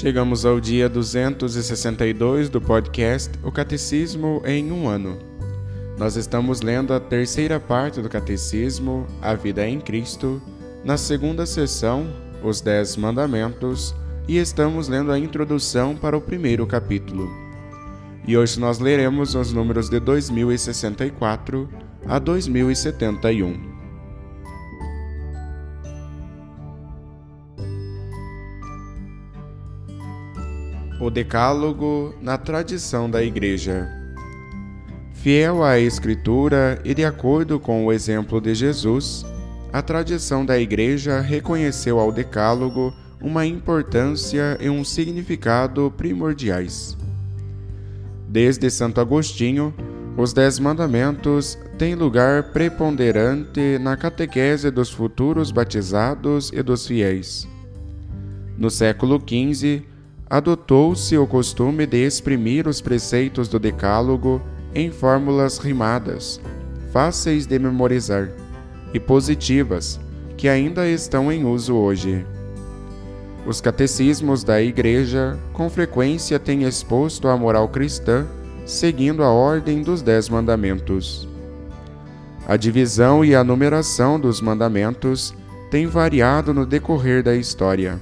Chegamos ao dia 262 do podcast O Catecismo em um ano. Nós estamos lendo a terceira parte do Catecismo, A Vida em Cristo, na segunda sessão, Os Dez Mandamentos, e estamos lendo a introdução para o primeiro capítulo. E hoje nós leremos os números de 2064 a 2071. O Decálogo na tradição da Igreja. Fiel à Escritura e de acordo com o exemplo de Jesus, a tradição da Igreja reconheceu ao Decálogo uma importância e um significado primordiais. Desde Santo Agostinho, os Dez Mandamentos têm lugar preponderante na catequese dos futuros batizados e dos fiéis. No século XV, adotou-se o costume de exprimir os preceitos do Decálogo em fórmulas rimadas, fáceis de memorizar e positivas, que ainda estão em uso hoje. Os catecismos da Igreja com frequência têm exposto a moral cristã seguindo a ordem dos Dez Mandamentos. A divisão e a numeração dos mandamentos têm variado no decorrer da história.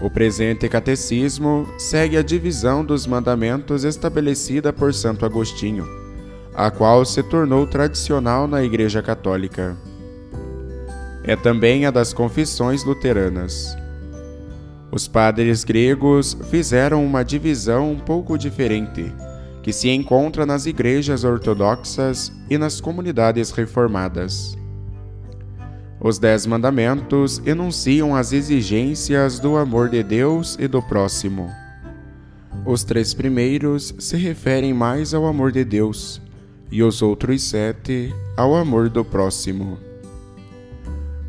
O presente catecismo segue a divisão dos mandamentos estabelecida por Santo Agostinho, a qual se tornou tradicional na Igreja Católica. É também a das confissões luteranas. Os padres gregos fizeram uma divisão um pouco diferente, que se encontra nas igrejas ortodoxas e nas comunidades reformadas. Os Dez Mandamentos enunciam as exigências do amor de Deus e do próximo. Os três primeiros se referem mais ao amor de Deus e os outros sete ao amor do próximo.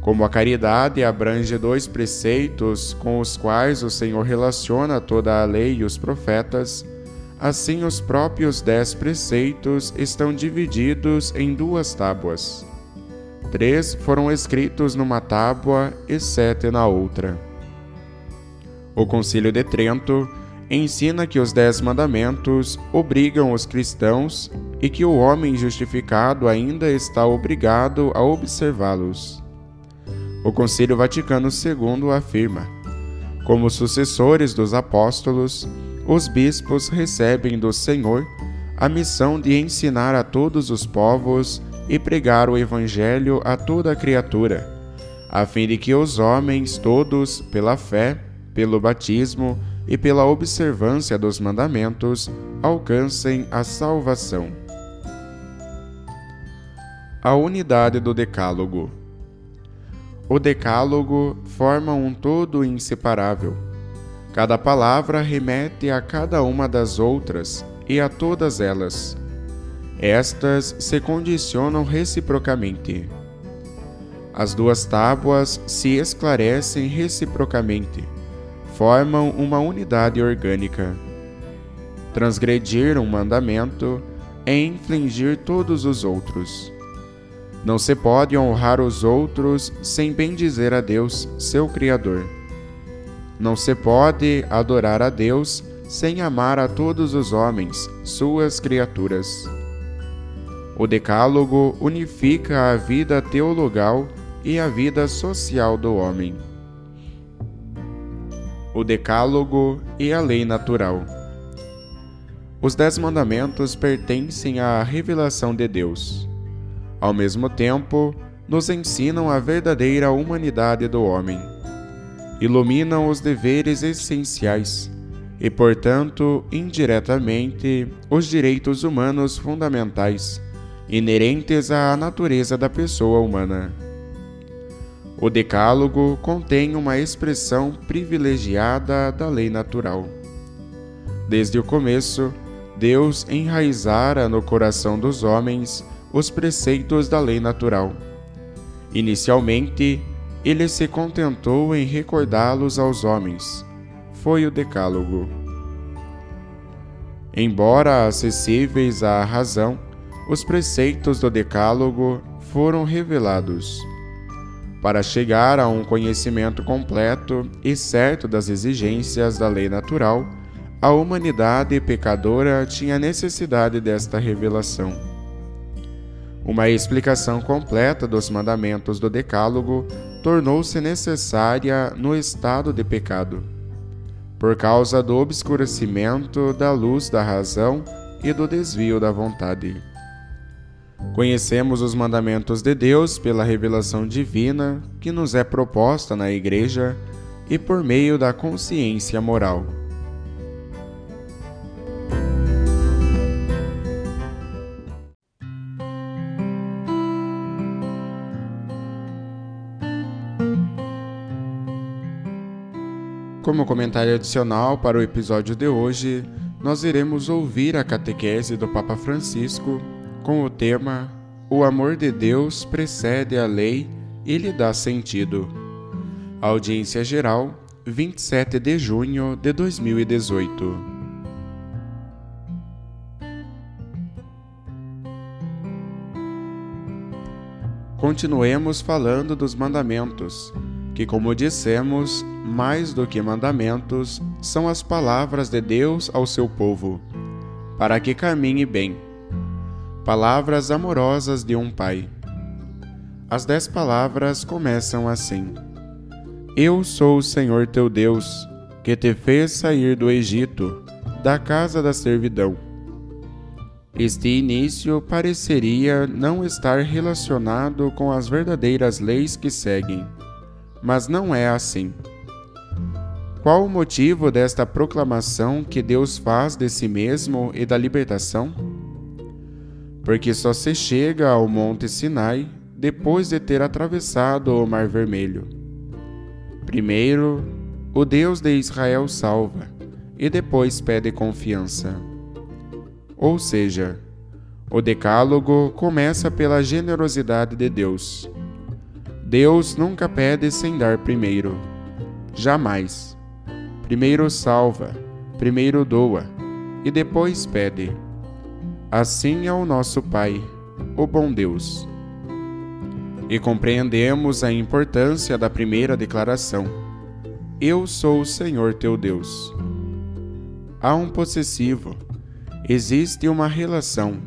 Como a caridade abrange dois preceitos com os quais o Senhor relaciona toda a lei e os profetas, assim os próprios dez preceitos estão divididos em duas tábuas Três foram escritos numa tábua e sete na outra. O Concílio de Trento ensina que os Dez Mandamentos obrigam os cristãos e que o homem justificado ainda está obrigado a observá-los. O Concílio Vaticano II afirma: como sucessores dos apóstolos, os bispos recebem do Senhor a missão de ensinar a todos os povos e pregar o Evangelho a toda criatura, a fim de que os homens todos, pela fé, pelo batismo e pela observância dos mandamentos, alcancem a salvação. A unidade do Decálogo. O Decálogo forma um todo inseparável. Cada palavra remete a cada uma das outras e a todas elas estas se condicionam reciprocamente. As duas tábuas se esclarecem reciprocamente, formam uma unidade orgânica. Transgredir um mandamento é infligir todos os outros. Não se pode honrar os outros sem bendizer a Deus, seu Criador. Não se pode adorar a Deus sem amar a todos os homens, suas criaturas. O Decálogo unifica a vida teologal e a vida social do homem. o Decálogo e a Lei Natural. Os Dez Mandamentos pertencem à revelação de Deus. Ao mesmo tempo, nos ensinam a verdadeira humanidade do homem. Iluminam os deveres essenciais e, portanto, indiretamente, os direitos humanos fundamentais, inerentes à natureza da pessoa humana. O Decálogo contém uma expressão privilegiada da lei natural. Desde o começo, Deus enraizara no coração dos homens os preceitos da lei natural. Inicialmente, ele se contentou em recordá-los aos homens. Foi o Decálogo. Embora acessíveis à razão, os preceitos do Decálogo foram revelados para chegar a um conhecimento completo e certo das exigências da lei natural, a humanidade pecadora tinha necessidade desta revelação. Uma explicação completa dos mandamentos do Decálogo tornou-se necessária no estado de pecado, por causa do obscurecimento da luz da razão e do desvio da vontade. Conhecemos os mandamentos de Deus pela revelação divina que nos é proposta na Igreja e por meio da consciência moral. Como comentário adicional para o episódio de hoje, nós iremos ouvir a catequese do Papa Francisco com o tema O amor de Deus precede a lei e lhe dá sentido. Audiência Geral, 27 de junho de 2018. Continuemos falando dos mandamentos, que, como dissemos, mais do que mandamentos, são as palavras de Deus ao seu povo, para que caminhe bem Palavras amorosas de um pai. As dez palavras começam assim: Eu sou o Senhor teu Deus, que te fez sair do Egito, da casa da servidão. Este início pareceria não estar relacionado com as verdadeiras leis que seguem, mas não é assim. Qual o motivo desta proclamação que Deus faz de si mesmo e da libertação? Porque só se chega ao Monte Sinai depois de ter atravessado o Mar Vermelho. Primeiro, o Deus de Israel salva e depois pede confiança. Ou seja, o Decálogo começa pela generosidade de Deus. Deus nunca pede sem dar primeiro. Jamais. Primeiro salva, primeiro doa e depois pede. Assim é o nosso Pai, o bom Deus. E compreendemos a importância da primeira declaração: Eu sou o Senhor teu Deus. Há um possessivo, existe uma relação,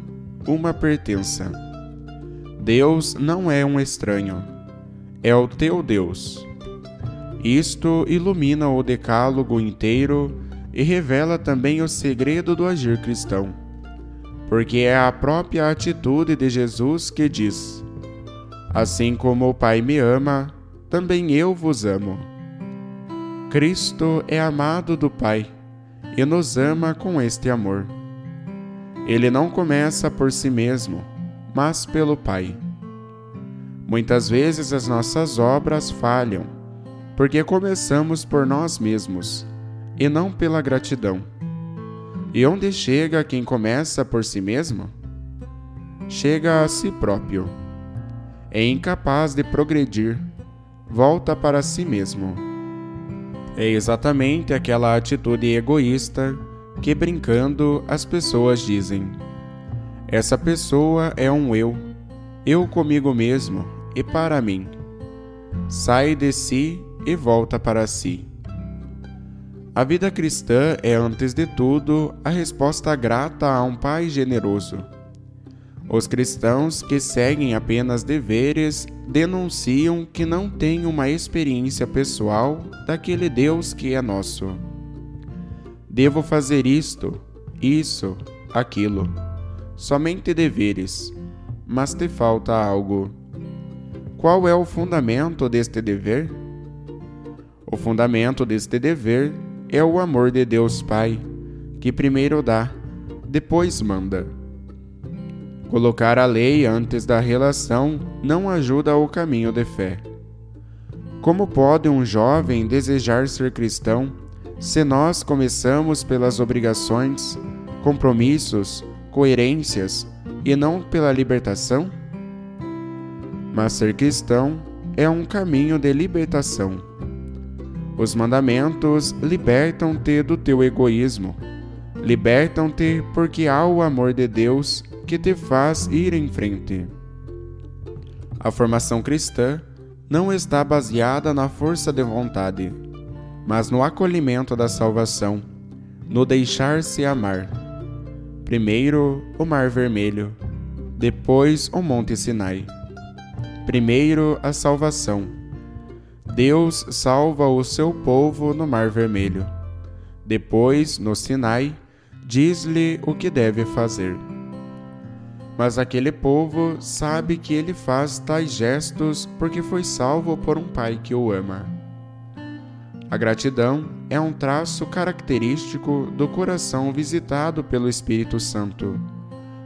uma pertença. Deus não é um estranho, é o teu Deus. Isto ilumina o decálogo inteiro e revela também o segredo do agir cristão porque é a própria atitude de Jesus que diz: Assim como o Pai me ama, também eu vos amo. Cristo é amado do Pai e nos ama com este amor. Ele não começa por si mesmo, mas pelo Pai. Muitas vezes as nossas obras falham, porque começamos por nós mesmos e não pela gratidão. E onde chega quem começa por si mesmo? Chega a si próprio. É incapaz de progredir, volta para si mesmo. É exatamente aquela atitude egoísta que, brincando, as pessoas dizem: Essa pessoa é um eu, eu comigo mesmo e para mim. Sai de si e volta para si. A vida cristã é, antes de tudo, a resposta grata a um Pai generoso. Os cristãos que seguem apenas deveres denunciam que não têm uma experiência pessoal daquele Deus que é nosso. Devo fazer isto, isso, aquilo. Somente deveres, mas te falta algo. Qual é o fundamento deste dever? O fundamento deste dever é o amor de Deus Pai, que primeiro dá, depois manda. Colocar a lei antes da relação não ajuda ao caminho de fé. Como pode um jovem desejar ser cristão se nós começamos pelas obrigações, compromissos, coerências e não pela libertação? Mas ser cristão é um caminho de libertação. Os mandamentos libertam-te do teu egoísmo, libertam-te porque há o amor de Deus que te faz ir em frente. A formação cristã não está baseada na força de vontade, mas no acolhimento da salvação, no deixar-se amar. Primeiro o Mar Vermelho, depois o Monte Sinai. Primeiro a salvação. Deus salva o seu povo no Mar Vermelho. Depois, no Sinai, diz-lhe o que deve fazer. Mas aquele povo sabe que ele faz tais gestos porque foi salvo por um pai que o ama. A gratidão é um traço característico do coração visitado pelo Espírito Santo.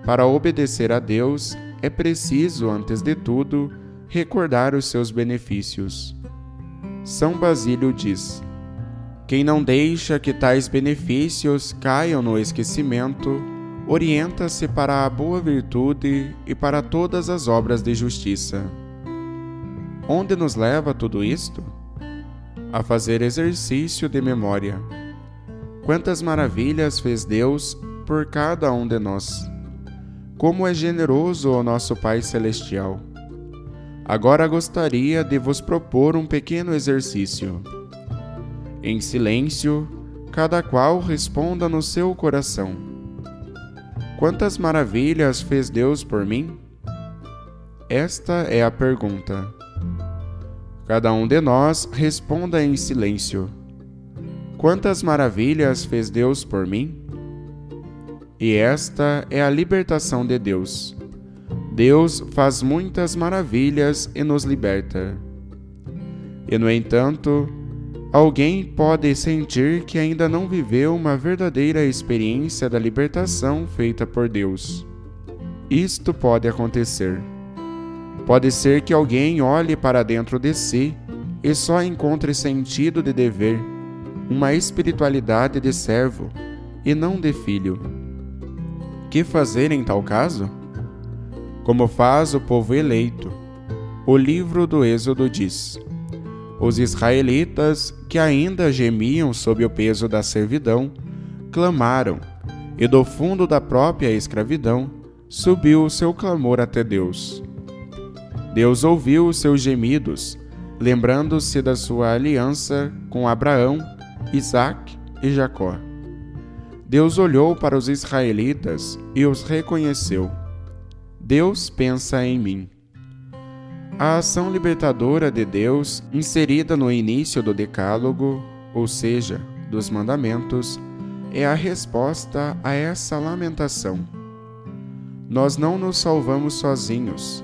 Para obedecer a Deus, é preciso, antes de tudo, recordar os seus benefícios. São Basílio diz: Quem não deixa que tais benefícios caiam no esquecimento, orienta-se para a boa virtude e para todas as obras de justiça. Onde nos leva tudo isto? A fazer exercício de memória. Quantas maravilhas fez Deus por cada um de nós! Como é generoso o nosso Pai Celestial! Agora gostaria de vos propor um pequeno exercício. Em silêncio, cada qual responda no seu coração Quantas maravilhas fez Deus por mim? Esta é a pergunta. Cada um de nós responda em silêncio: Quantas maravilhas fez Deus por mim? E esta é a libertação de Deus. Deus faz muitas maravilhas e nos liberta. E, no entanto, Alguém pode sentir que ainda não viveu uma verdadeira experiência da libertação feita por Deus. Isto pode acontecer. Pode ser que alguém olhe para dentro de si e só encontre sentido de dever, uma espiritualidade de servo e não de filho. Que fazer em tal caso? Como faz o povo eleito. O livro do Êxodo diz: os israelitas, que ainda gemiam sob o peso da servidão, clamaram, e do fundo da própria escravidão subiu o seu clamor até Deus. Deus ouviu os seus gemidos, lembrando-se da sua aliança com Abraão, Isaque e Jacó. Deus olhou para os israelitas e os reconheceu. Deus pensa em mim. A ação libertadora de Deus, inserida no início do Decálogo, ou seja, dos mandamentos, é a resposta a essa lamentação. Nós não nos salvamos sozinhos,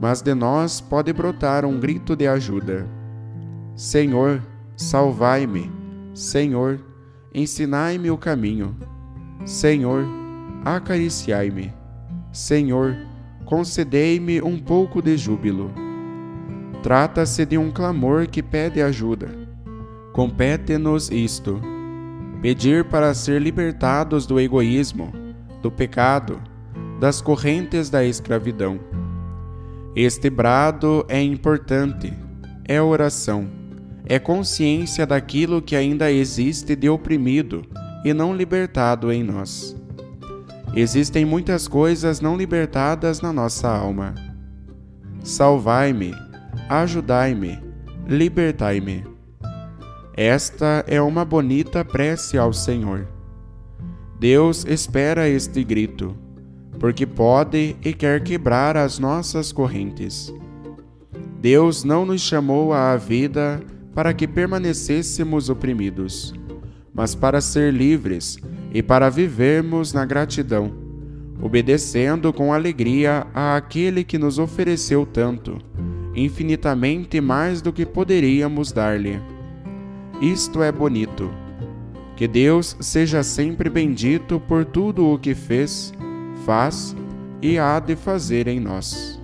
mas de nós pode brotar um grito de ajuda. Senhor, salvai-me. Senhor, ensinai-me o caminho. Senhor, acariciai-me. Senhor, concedei-me um pouco de júbilo. Trata-se de um clamor que pede ajuda. Compete-nos isto: pedir para ser libertados do egoísmo, do pecado, das correntes da escravidão. Este brado é importante, é oração, é consciência daquilo que ainda existe de oprimido e não libertado em nós. Existem muitas coisas não libertadas na nossa alma. Salvai-me, ajudai-me, libertai-me. Esta é uma bonita prece ao Senhor. Deus espera este grito, porque pode e quer quebrar as nossas correntes. Deus não nos chamou à vida para que permanecêssemos oprimidos, mas para ser livres e para vivermos na gratidão, obedecendo com alegria àquele que nos ofereceu tanto, infinitamente mais do que poderíamos dar-lhe. Isto é bonito. Que Deus seja sempre bendito por tudo o que fez, faz e há de fazer em nós.